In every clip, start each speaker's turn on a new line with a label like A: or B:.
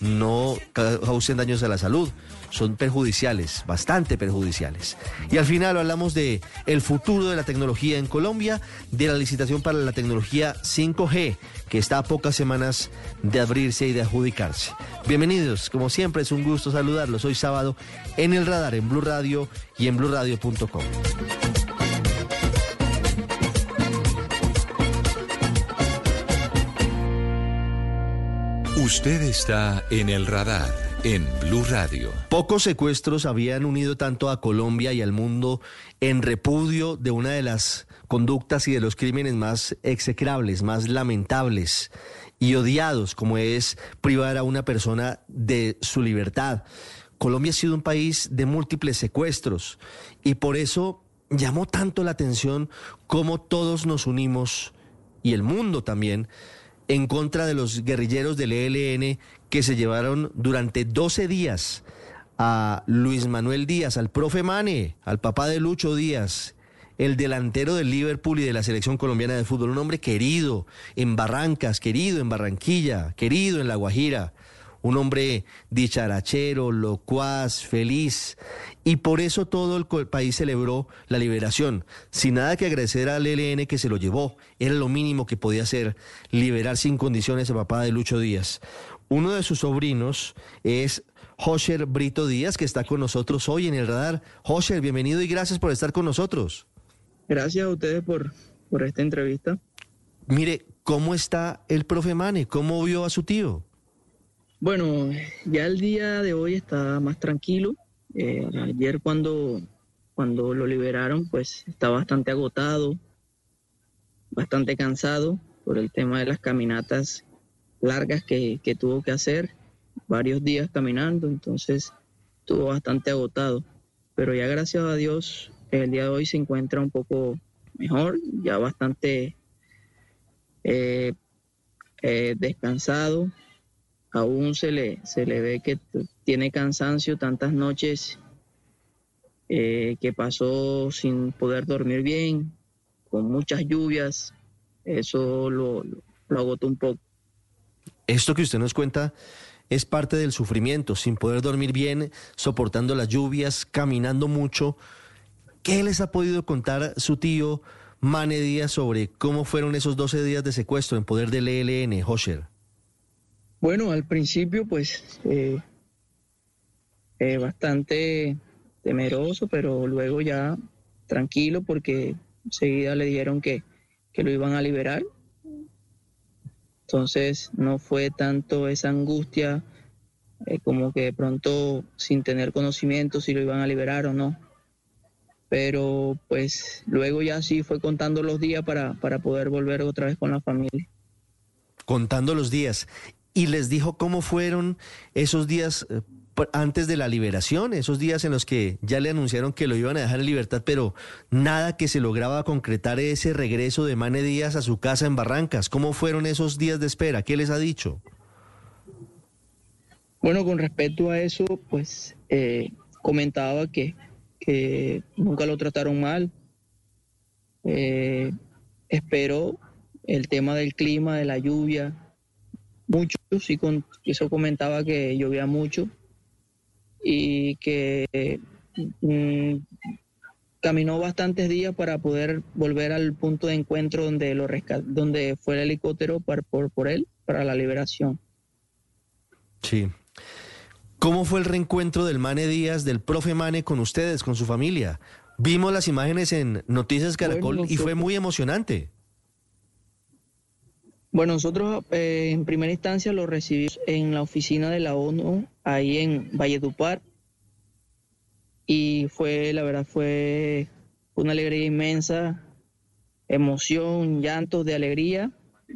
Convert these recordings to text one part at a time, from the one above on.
A: no causen daños a la salud, son perjudiciales, bastante perjudiciales. Y al final hablamos de el futuro de la tecnología en Colombia, de la licitación para la tecnología 5G, que está a pocas semanas de abrirse y de adjudicarse. Bienvenidos, como siempre es un gusto saludarlos. Hoy sábado en el radar, en Blue Radio y en bluradio.com.
B: Usted está en el radar en Blue Radio.
A: Pocos secuestros habían unido tanto a Colombia y al mundo en repudio de una de las conductas y de los crímenes más execrables, más lamentables y odiados, como es privar a una persona de su libertad. Colombia ha sido un país de múltiples secuestros y por eso llamó tanto la atención cómo todos nos unimos y el mundo también en contra de los guerrilleros del ELN que se llevaron durante 12 días a Luis Manuel Díaz, al profe Mane, al papá de Lucho Díaz, el delantero del Liverpool y de la selección colombiana de fútbol, un hombre querido en Barrancas, querido en Barranquilla, querido en La Guajira, un hombre dicharachero, locuaz, feliz. Y por eso todo el país celebró la liberación, sin nada que agradecer al ELN que se lo llevó. Era lo mínimo que podía hacer, liberar sin condiciones a papá de Lucho Díaz. Uno de sus sobrinos es Josher Brito Díaz, que está con nosotros hoy en el radar. Josher, bienvenido y gracias por estar con nosotros.
C: Gracias a ustedes por, por esta entrevista.
A: Mire, ¿cómo está el profe Mane? ¿Cómo vio a su tío?
C: Bueno, ya el día de hoy está más tranquilo. Eh, ayer cuando, cuando lo liberaron, pues está bastante agotado, bastante cansado por el tema de las caminatas largas que, que tuvo que hacer, varios días caminando, entonces estuvo bastante agotado. Pero ya gracias a Dios, el día de hoy se encuentra un poco mejor, ya bastante eh, eh, descansado, aún se le, se le ve que tiene cansancio tantas noches eh, que pasó sin poder dormir bien, con muchas lluvias, eso lo, lo- lo agotó un poco.
A: Esto que usted nos cuenta es parte del sufrimiento, sin poder dormir bien, soportando las lluvias, caminando mucho. ¿Qué les ha podido contar su tío Mane Díaz sobre cómo fueron esos 12 días de secuestro en poder del ELN, Hosher?
C: Bueno, al principio pues eh, eh, bastante temeroso, pero luego ya tranquilo porque enseguida le dijeron que, que lo iban a liberar. Entonces no fue tanto esa angustia eh, como que de pronto sin tener conocimiento si lo iban a liberar o no. Pero pues luego ya sí fue contando los días para, para poder volver otra vez con la familia.
A: Contando los días. ¿Y les dijo cómo fueron esos días eh, antes de la liberación? Esos días en los que ya le anunciaron que lo iban a dejar en libertad, pero nada que se lograba concretar ese regreso de Mane Díaz a su casa en Barrancas. ¿Cómo fueron esos días de espera? ¿Qué les ha dicho?
C: Bueno, con respecto a eso, pues eh, comentaba que, nunca lo trataron mal. Eh, esperó el tema del clima, de la lluvia. Mucho, sí, con, eso comentaba que llovía mucho y que mm, caminó bastantes días para poder volver al punto de encuentro donde, lo donde fue el helicóptero por, por él para la liberación.
A: Sí. ¿Cómo fue el reencuentro del Mane Díaz, del profe Mane con ustedes, con su familia? Vimos las imágenes en Noticias Caracol
C: Bueno,
A: y fue muy emocionante.
C: Bueno, nosotros eh, en primera instancia lo recibimos en la oficina de la ONU, ahí en Valledupar, y fue, la verdad, fue una alegría inmensa, emoción, llantos de alegría,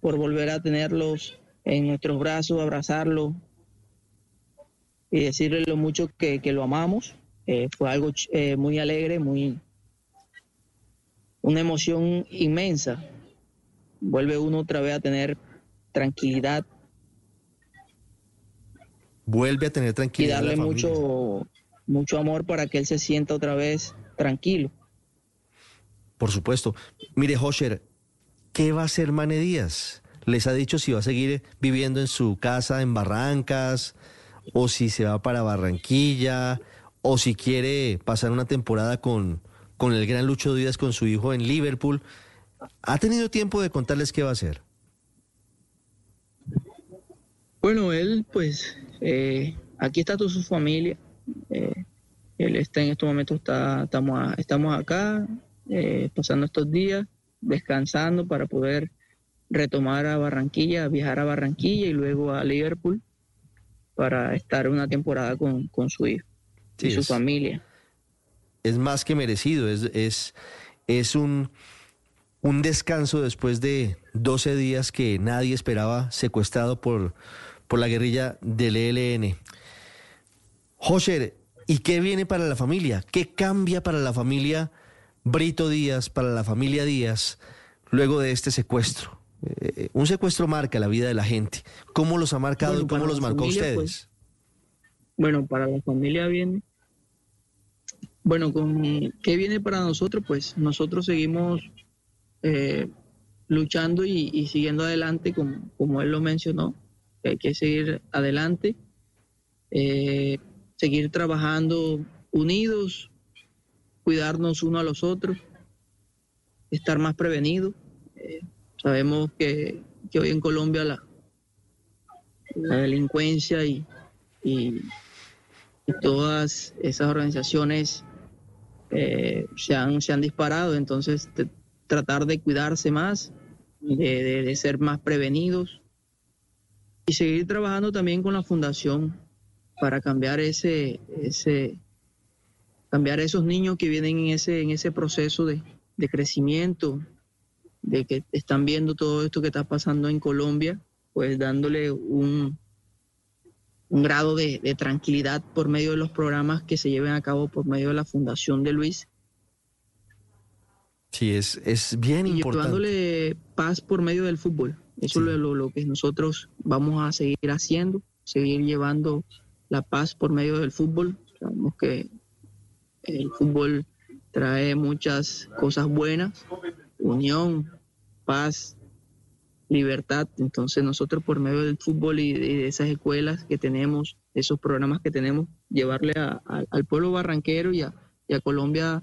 C: por volver a tenerlos en nuestros brazos, abrazarlos y decirle lo mucho que, que lo amamos. Eh, fue algo eh, muy alegre, muy una emoción inmensa. Vuelve uno otra vez a tener tranquilidad
A: Vuelve a tener
C: y
A: tranquilidad.
C: darle
A: la familia.
C: mucho, mucho amor para que él se sienta otra vez tranquilo.
A: Por supuesto. Mire, Hosher, ¿qué va a hacer Mane Díaz? ¿Les ha dicho si va a seguir viviendo en su casa en Barrancas? ¿O si se va para Barranquilla? ¿O si quiere pasar una temporada con, con el gran Lucho Díaz, con su hijo en Liverpool? ¿Ha tenido tiempo de contarles qué va a hacer?
C: Bueno, él, pues, eh, aquí está toda su familia. Eh, él está en estos momentos, está, estamos, estamos acá, eh, pasando estos días, descansando para poder retomar a Barranquilla, viajar a Barranquilla y luego a Liverpool para estar una temporada con, con su hijo
A: Sí,
C: y su
A: es-
C: familia.
A: es más que merecido, es, es, es un, un descanso después de 12 días que nadie esperaba secuestrado por, por la guerrilla del ELN. José, ¿y qué viene para la familia? ¿Qué cambia para la familia Brito Díaz, para la familia Díaz, luego de este secuestro? Eh, un secuestro marca la vida de la gente. ¿Cómo los ha marcado
C: Bueno,
A: y cómo los marcó a
C: familia,
A: ustedes?
C: pues, Bueno, para la familia viene. Bueno, con qué viene para nosotros, pues nosotros seguimos eh, luchando y, siguiendo adelante, como, como él lo mencionó, que hay que seguir adelante, eh, seguir trabajando unidos, cuidarnos uno a los otros, estar más prevenidos. Eh, sabemos que, que hoy en Colombia la, la delincuencia y, y- todas esas organizaciones se, han, se han disparado, entonces te- tratar de cuidarse más, de, de- ser más prevenidos. Y seguir trabajando también con la fundación para cambiar ese, ese cambiar a esos niños que vienen en ese, en ese proceso de, de crecimiento, de que están viendo todo esto que está pasando en Colombia, pues dándole un, un grado de, de tranquilidad por medio de los programas que se lleven a cabo por medio de la Fundación de Luis
A: Sí, es, es bien
C: y
A: importante.
C: llevándole paz por medio del fútbol. Eso
A: Sí.
C: es lo, lo que nosotros vamos a seguir haciendo, seguir llevando la paz por medio del fútbol. Sabemos que el fútbol trae muchas cosas buenas, unión, paz, libertad. Entonces nosotros por medio del fútbol y de, de esas escuelas que tenemos, esos programas que tenemos, llevarle a- a- al pueblo barranquero y a, y a Colombia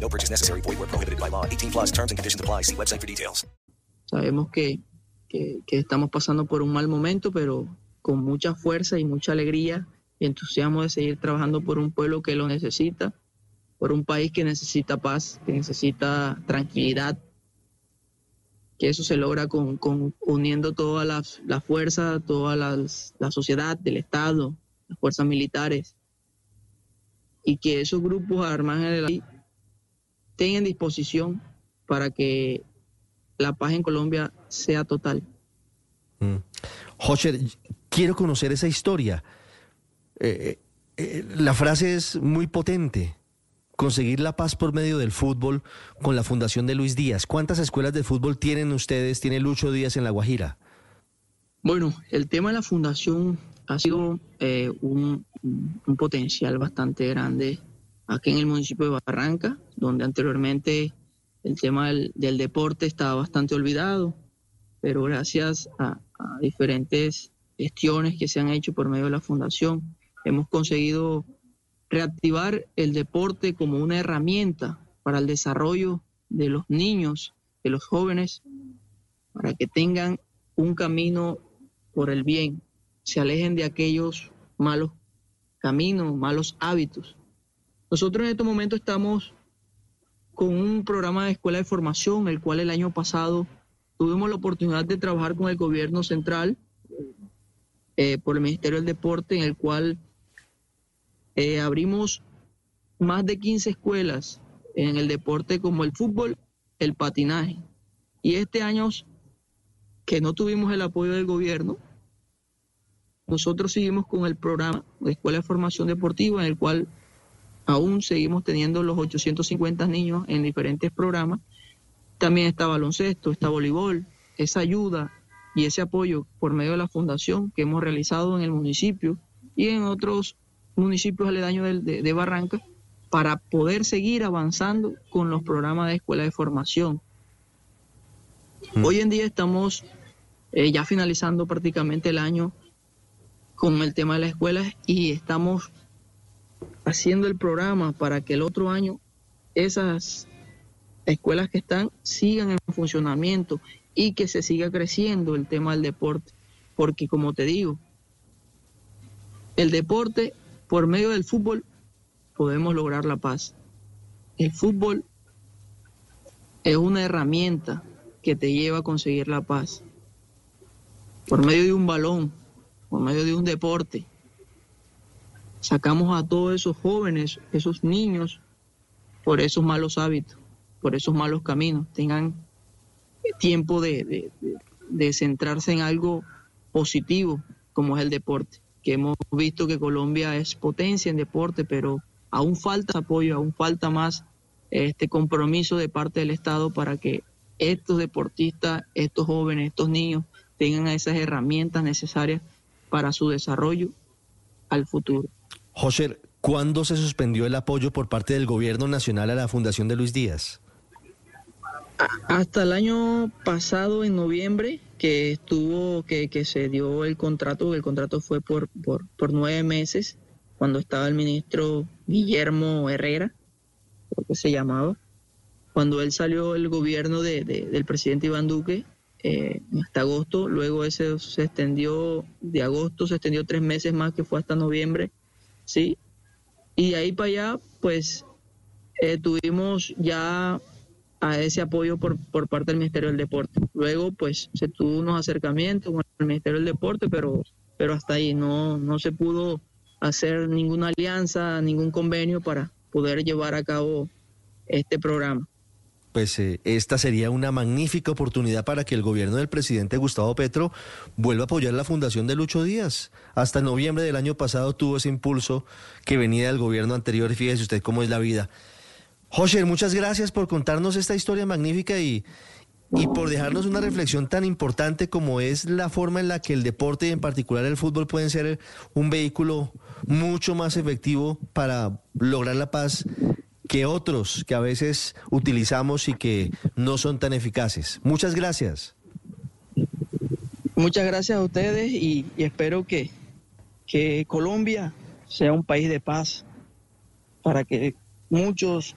D: No purchase necessary. Void where prohibited by law. 18 plus terms and conditions apply. See website for details.
C: Sabemos que, que- que estamos pasando por un mal momento, pero con mucha fuerza y mucha alegría y entusiasmo de seguir trabajando por un pueblo que lo necesita, por un país que necesita paz, que necesita tranquilidad, que eso se logra con, con uniendo todas las las fuerzas, toda las- la sociedad, del Estado, las fuerzas militares, y que esos grupos armados de la ley tengan disposición para que la paz en Colombia sea total.
A: Mm. Hosher, quiero conocer esa historia. Eh, eh, la frase es muy potente. Conseguir la paz por medio del fútbol con la Fundación de Luis Díaz. ¿Cuántas escuelas de fútbol tienen ustedes? ¿Tiene Lucho Díaz en La Guajira?
C: Bueno, el tema de la fundación ha sido eh, un, un potencial bastante grande aquí en el municipio de Barranca, donde anteriormente el tema del, deporte estaba bastante olvidado, pero gracias a, a diferentes gestiones que se han hecho por medio de la fundación, hemos conseguido reactivar el deporte como una herramienta para el desarrollo de los niños, de los jóvenes, para que tengan un camino por el bien, se alejen de aquellos malos caminos, malos hábitos. Nosotros en estos momentos estamos con un programa de escuela de formación, el cual el año pasado tuvimos la oportunidad de trabajar con el gobierno central eh, por el Ministerio del Deporte, en el cual eh, abrimos más de 15 escuelas en el deporte como el fútbol, el patinaje. Y este año que no tuvimos el apoyo del gobierno, nosotros seguimos con el programa de Escuela de Formación Deportiva, en el cual aún seguimos teniendo los 850 niños en diferentes programas. También está baloncesto, está voleibol, esa ayuda y ese apoyo por medio de la fundación que hemos realizado en el municipio y en otros municipios aledaños de, de, Barranca para poder seguir avanzando con los programas de escuela de formación. Mm. Hoy en día estamos eh, ya finalizando prácticamente el año con el tema de las escuelas y estamos haciendo el programa para que el otro año esas escuelas que están sigan en funcionamiento y que se siga creciendo el tema del deporte. Porque como te digo, el deporte, por medio del fútbol, podemos lograr la paz. El fútbol es una herramienta que te lleva a conseguir la paz. Por medio de un balón, por medio de un deporte, sacamos a todos esos jóvenes, esos niños, por esos malos hábitos, por esos malos caminos, tengan tiempo de, centrarse en algo positivo como es el deporte, que hemos visto que Colombia es potencia en deporte, pero aún falta apoyo, aún falta más este compromiso de parte del Estado para que estos deportistas, estos jóvenes, estos niños tengan esas herramientas necesarias para su desarrollo al futuro.
A: José, ¿cuándo se suspendió el apoyo por parte del gobierno nacional a la Fundación de Luis Díaz?
C: Hasta el año pasado, en noviembre, que estuvo, que, que se dio el contrato, el contrato fue por, por, nueve meses, cuando estaba el ministro Guillermo Herrera, creo que se llamaba. Cuando él salió el gobierno de, del presidente Iván Duque, eh, hasta agosto, luego ese se extendió, de agosto se extendió tres meses más, que fue hasta noviembre, ¿sí? Y de ahí para allá, pues eh, tuvimos ya a ese apoyo por, por parte del Ministerio del Deporte. Luego, pues, se tuvo unos acercamientos con el Ministerio del Deporte, pero, pero hasta ahí no, no se pudo hacer ninguna alianza, ningún convenio para poder llevar a cabo este programa.
A: Pues eh, esta sería una magnífica oportunidad para que el gobierno del presidente Gustavo Petro vuelva a apoyar la fundación de Lucho Díaz. Hasta noviembre del año pasado tuvo ese impulso que venía del gobierno anterior. Fíjese usted cómo es la vida. José, muchas gracias por contarnos esta historia magnífica y, y por dejarnos una reflexión tan importante como es la forma en la que el deporte y en particular el fútbol pueden ser un vehículo mucho más efectivo para lograr la paz que otros que a veces utilizamos y que no son tan eficaces. Muchas gracias.
C: Muchas gracias a ustedes y, y espero que, que Colombia sea un país de paz para que muchos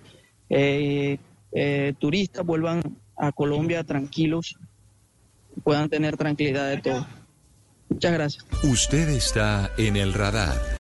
C: eh, eh, turistas vuelvan a Colombia tranquilos, puedan tener tranquilidad de todo. Muchas gracias.
B: Usted está en el radar.